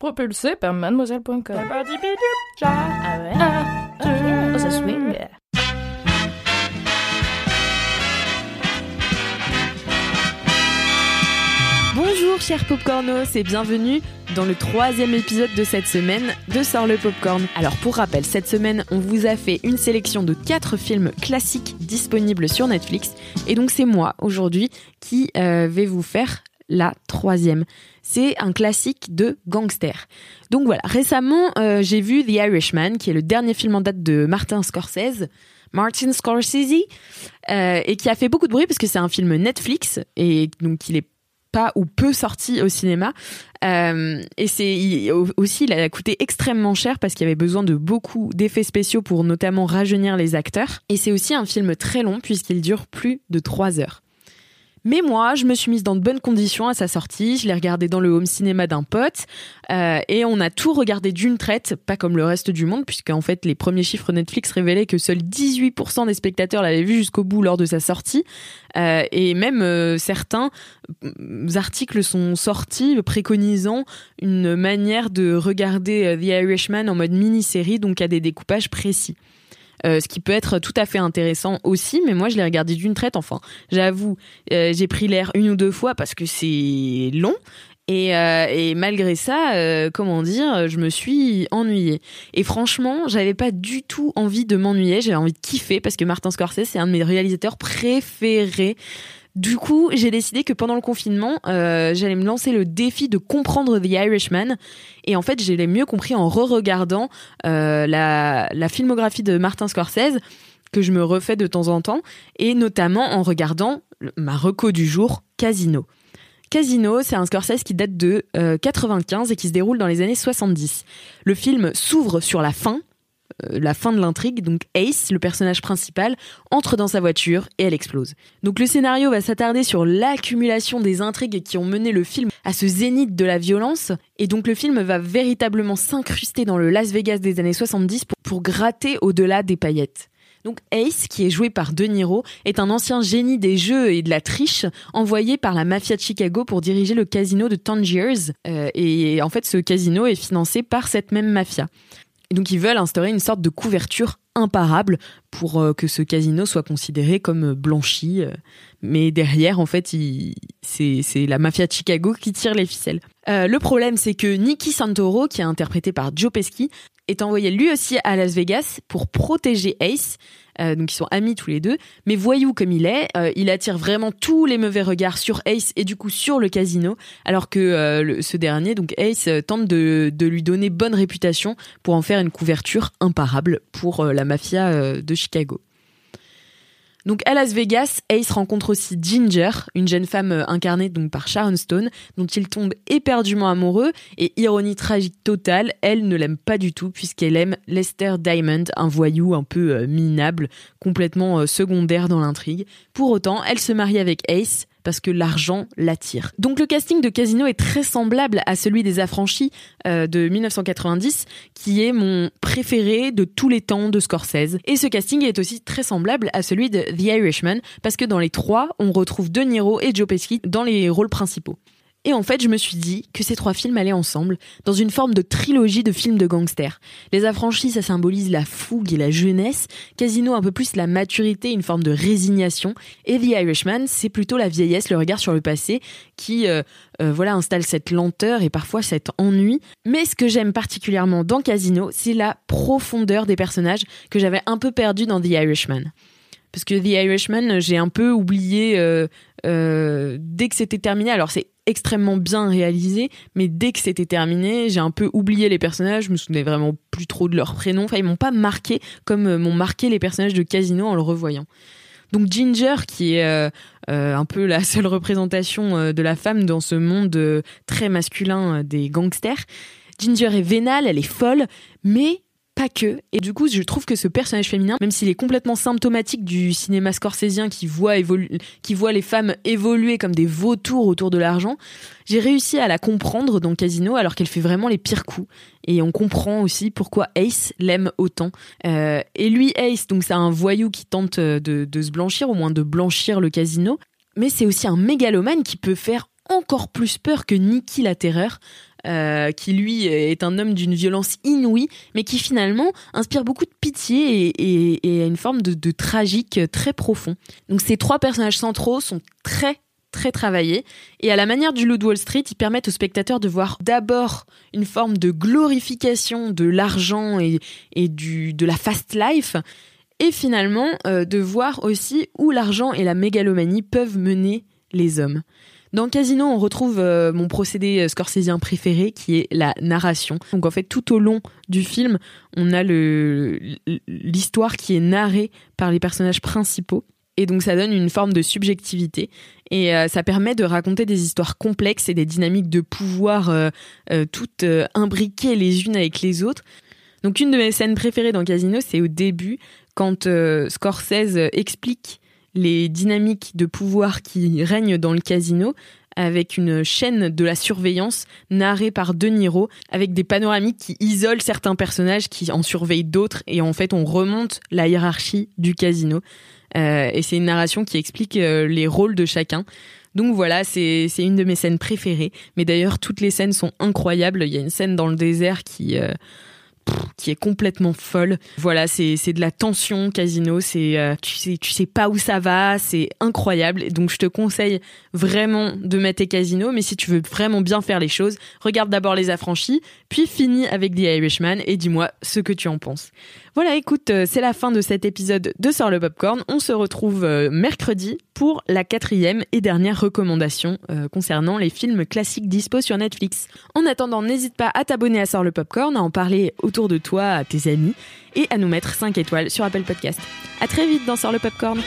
Propulsé par mademoiselle.com. Ah ouais? Ça swing. Bonjour chers popcornos et bienvenue dans le troisième épisode de cette semaine de Sort le Popcorn. Alors pour rappel, cette semaine on vous a fait une sélection de quatre films classiques disponibles sur Netflix et donc c'est moi aujourd'hui qui euh, vais vous faire la troisième. C'est un classique de gangster. Donc voilà, récemment euh, j'ai vu The Irishman qui est le dernier film en date de Martin Scorsese. Martin Scorsese, euh, et qui a fait beaucoup de bruit parce que c'est un film Netflix et donc il est pas ou peu sorti au cinéma. Euh, et c'est aussi, il a coûté extrêmement cher parce qu'il y avait besoin de beaucoup d'effets spéciaux pour notamment rajeunir les acteurs. Et c'est aussi un film très long puisqu'il dure plus de trois heures. Mais moi, je me suis mise dans de bonnes conditions à sa sortie. Je l'ai regardé dans le home cinéma d'un pote euh, et on a tout regardé d'une traite, pas comme le reste du monde, puisqu'en fait les premiers chiffres Netflix révélaient que seuls 18% des spectateurs l'avaient vu jusqu'au bout lors de sa sortie. Euh, et même euh, certains articles sont sortis préconisant une manière de regarder The Irishman en mode mini-série, donc à des découpages précis. Euh, ce qui peut être tout à fait intéressant aussi. Mais moi, je l'ai regardé d'une traite. Enfin, j'avoue, euh, j'ai pris l'air une ou deux fois parce que c'est long. Et, euh, et, malgré ça, comment dire, je me suis ennuyée. Et franchement, j'avais pas du tout envie de m'ennuyer. J'avais envie de kiffer parce que Martin Scorsese, c'est un de mes réalisateurs préférés. Du coup, j'ai décidé que pendant le confinement, euh, j'allais me lancer le défi de comprendre The Irishman. Et en fait, je l'ai mieux compris en re-regardant euh, la, filmographie de Martin Scorsese que je me refais de temps en temps, et notamment en regardant ma reco du jour, Casino. Casino, c'est un Scorsese qui date de 95 euh, et qui se déroule dans les années 70. Le film s'ouvre sur la fin, la fin de l'intrigue, donc Ace, le personnage principal, entre dans sa voiture et elle explose. Donc le scénario va s'attarder sur l'accumulation des intrigues qui ont mené le film à ce zénith de la violence, et donc le film va véritablement s'incruster dans le Las Vegas des années 70 pour, pour gratter au-delà des paillettes. Donc Ace, qui est joué par De Niro, est un ancien génie des jeux et de la triche, envoyé par la mafia de Chicago pour diriger le casino de Tangiers. Euh, et en fait, ce casino est financé par cette même mafia. Et donc ils veulent instaurer une sorte de couverture imparable pour euh, que ce casino soit considéré comme euh, blanchi. Euh. mais derrière, en fait, c'est la mafia de Chicago qui tire les ficelles. le problème, c'est que Nicky Santoro, qui est interprété par Joe Pesci, est envoyé lui aussi à Las Vegas pour protéger Ace. Euh, donc ils sont amis tous les deux. Mais voyou comme il est, euh, il attire vraiment tous les mauvais regards sur Ace et du coup sur le casino, alors que euh, ce dernier, donc Ace, tente de, de, lui donner bonne réputation pour en faire une couverture imparable pour la mafia de Chicago. Donc à Las Vegas, Ace rencontre aussi Ginger, une jeune femme euh, incarnée par Sharon Stone, dont il tombe éperdument amoureux et ironie tragique totale, elle ne l'aime pas du tout puisqu'elle aime Lester Diamond, un voyou un peu euh, minable, complètement euh, secondaire dans l'intrigue. Pour autant, elle se marie avec Ace, parce que l'argent l'attire. Donc le casting de Casino est très semblable à celui des Affranchis euh, de 1990, qui est mon préféré de tous les temps de Scorsese. Et ce casting est aussi très semblable à celui de The Irishman, parce que dans les trois, on retrouve De Niro et Joe Pesci dans les rôles principaux. Et en fait, je me suis dit que ces trois films allaient ensemble, dans une forme de trilogie de films de gangsters. Les affranchis, ça symbolise la fougue et la jeunesse, Casino un peu plus la maturité, une forme de résignation, et The Irishman, c'est plutôt la vieillesse, le regard sur le passé, qui euh, euh, voilà installe cette lenteur et parfois cet ennui. Mais ce que j'aime particulièrement dans Casino, c'est la profondeur des personnages que j'avais un peu perdu dans The Irishman parce que The Irishman, j'ai un peu oublié euh, dès que c'était terminé. Alors c'est extrêmement bien réalisé, mais dès que c'était terminé, j'ai un peu oublié les personnages. Je me souvenais vraiment plus trop de leurs prénoms. Enfin, ils m'ont pas marqué comme euh, m'ont marqué les personnages de Casino en le revoyant. Donc Ginger, qui est un peu la seule représentation de la femme dans ce monde très masculin des gangsters. Ginger est vénale, elle est folle, mais que. Et du coup, je trouve que ce personnage féminin, même s'il est complètement symptomatique du cinéma scorsésien qui voit, les femmes évoluer comme des vautours autour de l'argent, j'ai réussi à la comprendre dans Casino alors qu'elle fait vraiment les pires coups. Et on comprend aussi pourquoi Ace l'aime autant. Euh, et lui, Ace, donc c'est un voyou qui tente de, de se blanchir, au moins de blanchir le casino. Mais c'est aussi un mégalomane qui peut faire encore plus peur que Nicky la Terreur. Euh, qui lui est un homme d'une violence inouïe, mais qui finalement inspire beaucoup de pitié et, a une forme de, tragique très profond. Donc ces trois personnages centraux sont très très travaillés et à la manière du Loup Wall Street, ils permettent aux spectateurs de voir d'abord une forme de glorification de l'argent et, du, de la fast life et finalement euh, de voir aussi où l'argent et la mégalomanie peuvent mener les hommes. Dans Casino, on retrouve euh, mon procédé euh, scorsésien préféré qui est la narration. Donc en fait, tout au long du film, on a l'histoire qui est narrée par les personnages principaux. Et donc ça donne une forme de subjectivité et euh, ça permet de raconter des histoires complexes et des dynamiques de pouvoir toutes imbriquées les unes avec les autres. Donc une de mes scènes préférées dans Casino, c'est au début quand Scorsese explique les dynamiques de pouvoir qui règnent dans le casino avec une chaîne de la surveillance narrée par De Niro, avec des panoramiques qui isolent certains personnages, qui en surveillent d'autres, et en fait on remonte la hiérarchie du casino. Euh, et c'est une narration qui explique euh, les rôles de chacun. Donc voilà, c'est une de mes scènes préférées. Mais d'ailleurs, toutes les scènes sont incroyables. Il y a une scène dans le désert qui... Euh, qui est complètement folle. Voilà, c'est de la tension casino, c'est euh, tu sais tu sais pas où ça va, c'est incroyable. Donc je te conseille vraiment de mettre casino, mais si tu veux vraiment bien faire les choses, regarde d'abord les affranchis, puis finis avec The Irishman et dis-moi ce que tu en penses. Voilà, écoute, euh, c'est la fin de cet épisode de Sort le Popcorn. On se retrouve euh, mercredi pour la quatrième et dernière recommandation concernant les films classiques dispo sur Netflix. En attendant, n'hésite pas à t'abonner à Sort le Popcorn, à en parler de toi, à tes amis et à nous mettre 5 étoiles sur Apple Podcast. À très vite dans Sort le Popcorn.